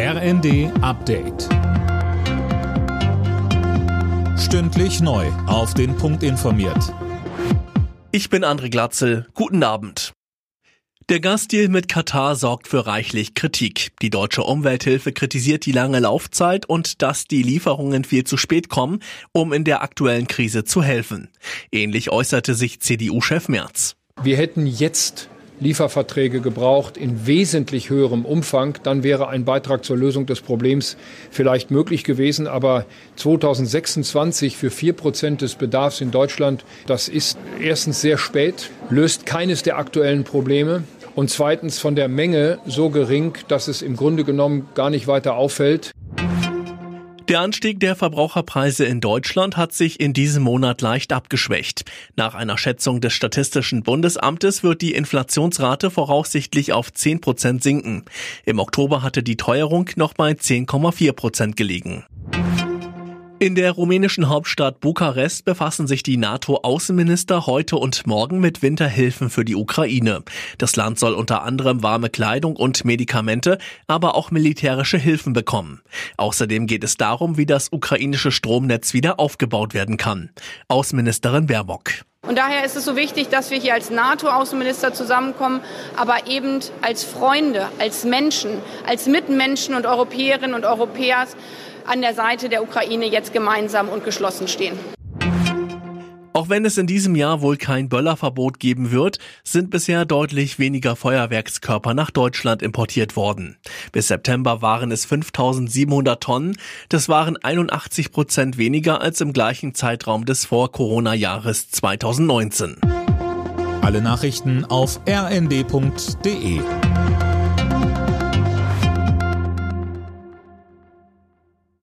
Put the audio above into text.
RND Update. Stündlich neu. Auf den Punkt informiert. Ich bin André Glatzel. Guten Abend. Der Gasdeal mit Katar sorgt für reichlich Kritik. Die deutsche Umwelthilfe kritisiert die lange Laufzeit und dass die Lieferungen viel zu spät kommen, um in der aktuellen Krise zu helfen. Ähnlich äußerte sich CDU-Chef Merz. Wir hätten jetzt Lieferverträge gebraucht in wesentlich höherem Umfang, dann wäre ein Beitrag zur Lösung des Problems vielleicht möglich gewesen. Aber 2026 für vier Prozent des Bedarfs in Deutschland, das ist erstens sehr spät, löst keines der aktuellen Probleme und zweitens von der Menge so gering, dass es im Grunde genommen gar nicht weiter auffällt. Der Anstieg der Verbraucherpreise in Deutschland hat sich in diesem Monat leicht abgeschwächt. Nach einer Schätzung des Statistischen Bundesamtes wird die Inflationsrate voraussichtlich auf 10 Prozent sinken. Im Oktober hatte die Teuerung noch bei 10,4 Prozent gelegen. In der rumänischen Hauptstadt Bukarest befassen sich die NATO-Außenminister heute und morgen mit Winterhilfen für die Ukraine. Das Land soll unter anderem warme Kleidung und Medikamente, aber auch militärische Hilfen bekommen. Außerdem geht es darum, wie das ukrainische Stromnetz wieder aufgebaut werden kann. Außenministerin Baerbock. Und daher ist es so wichtig, dass wir hier als NATO-Außenminister zusammenkommen, aber eben als Freunde, als Menschen, als Mitmenschen und Europäerinnen und Europäer an der Seite der Ukraine jetzt gemeinsam und geschlossen stehen. Auch wenn es in diesem Jahr wohl kein Böllerverbot geben wird, sind bisher deutlich weniger Feuerwerkskörper nach Deutschland importiert worden. Bis September waren es 5700 Tonnen. Das waren 81 Prozent weniger als im gleichen Zeitraum des Vor-Corona-Jahres 2019. Alle Nachrichten auf rnd.de